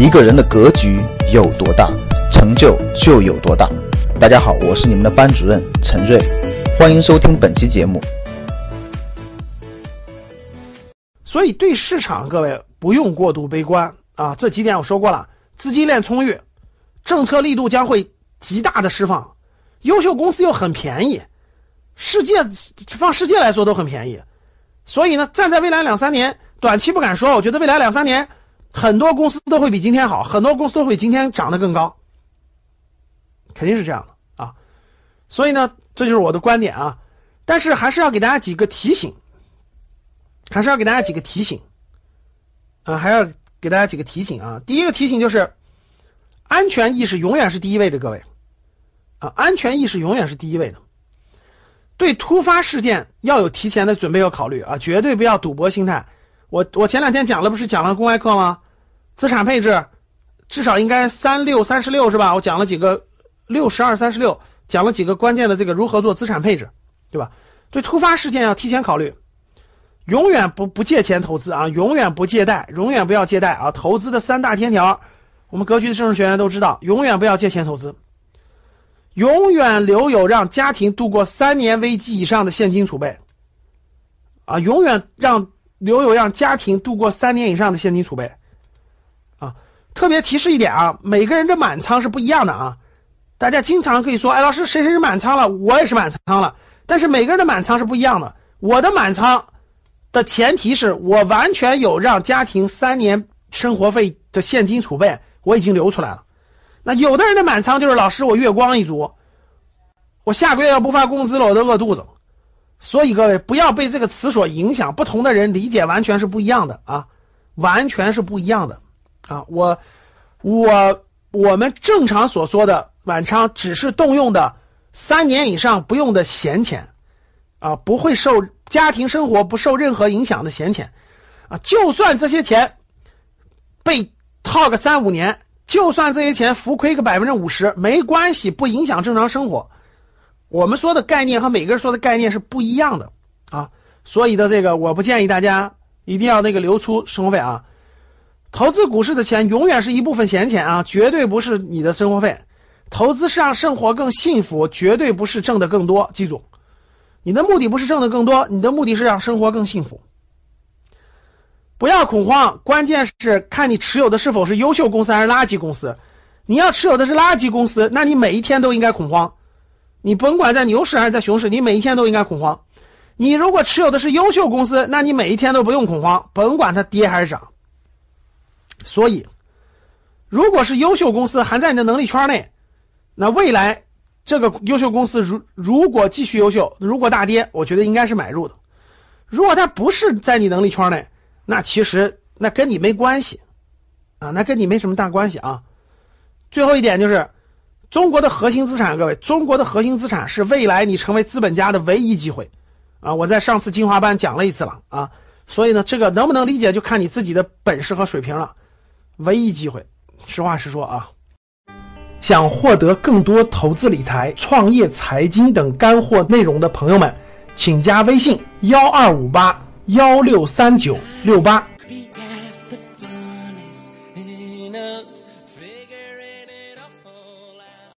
一个人的格局有多大，成就就有多大。大家好，我是你们的班主任陈瑞，欢迎收听本期节目。所以对市场，各位不用过度悲观啊。这几点我说过了，资金链充裕，政策力度将会极大的释放，优秀公司又很便宜，世界放世界来说都很便宜。所以呢，站在未来两三年，短期不敢说，我觉得未来两三年。很多公司都会比今天好，很多公司都会今天涨得更高，肯定是这样的啊。所以呢，这就是我的观点啊。但是还是要给大家几个提醒，还是要给大家几个提醒啊，还要给大家几个提醒啊。第一个提醒就是，安全意识永远是第一位的，各位啊，安全意识永远是第一位的。对突发事件要有提前的准备和考虑啊，绝对不要赌博心态。我我前两天讲了，不是讲了公开课吗？资产配置至少应该三六三十六是吧？我讲了几个六十二三十六，讲了几个关键的这个如何做资产配置，对吧？对突发事件要提前考虑，永远不不借钱投资啊，永远不借贷，永远不要借贷啊！投资的三大天条，我们格局的正式学员都知道，永远不要借钱投资，永远留有让家庭度过三年危机以上的现金储备啊，永远让。留有让家庭度过三年以上的现金储备啊！特别提示一点啊，每个人的满仓是不一样的啊。大家经常可以说，哎，老师谁谁是满仓了，我也是满仓了。但是每个人的满仓是不一样的。我的满仓的前提是我完全有让家庭三年生活费的现金储备，我已经留出来了。那有的人的满仓就是老师我月光一族，我下个月要不发工资了，我都饿肚子。所以各位不要被这个词所影响，不同的人理解完全是不一样的啊，完全是不一样的啊。我我我们正常所说的满仓只是动用的三年以上不用的闲钱啊，不会受家庭生活不受任何影响的闲钱啊。就算这些钱被套个三五年，就算这些钱浮亏个百分之五十，没关系，不影响正常生活。我们说的概念和每个人说的概念是不一样的啊，所以的这个我不建议大家一定要那个留出生活费啊。投资股市的钱永远是一部分闲钱啊，绝对不是你的生活费。投资是让生活更幸福，绝对不是挣的更多。记住，你的目的不是挣的更多，你的目的是让生活更幸福。不要恐慌，关键是看你持有的是否是优秀公司还是垃圾公司。你要持有的是垃圾公司，那你每一天都应该恐慌。你甭管在牛市还是在熊市，你每一天都应该恐慌。你如果持有的是优秀公司，那你每一天都不用恐慌，甭管它跌还是涨。所以，如果是优秀公司还在你的能力圈内，那未来这个优秀公司如如果继续优秀，如果大跌，我觉得应该是买入的。如果它不是在你能力圈内，那其实那跟你没关系啊，那跟你没什么大关系啊。最后一点就是。中国的核心资产，各位，中国的核心资产是未来你成为资本家的唯一机会啊！我在上次精华班讲了一次了啊，所以呢，这个能不能理解就看你自己的本事和水平了。唯一机会，实话实说啊。想获得更多投资理财、创业、财经等干货内容的朋友们，请加微信幺二五八幺六三九六八。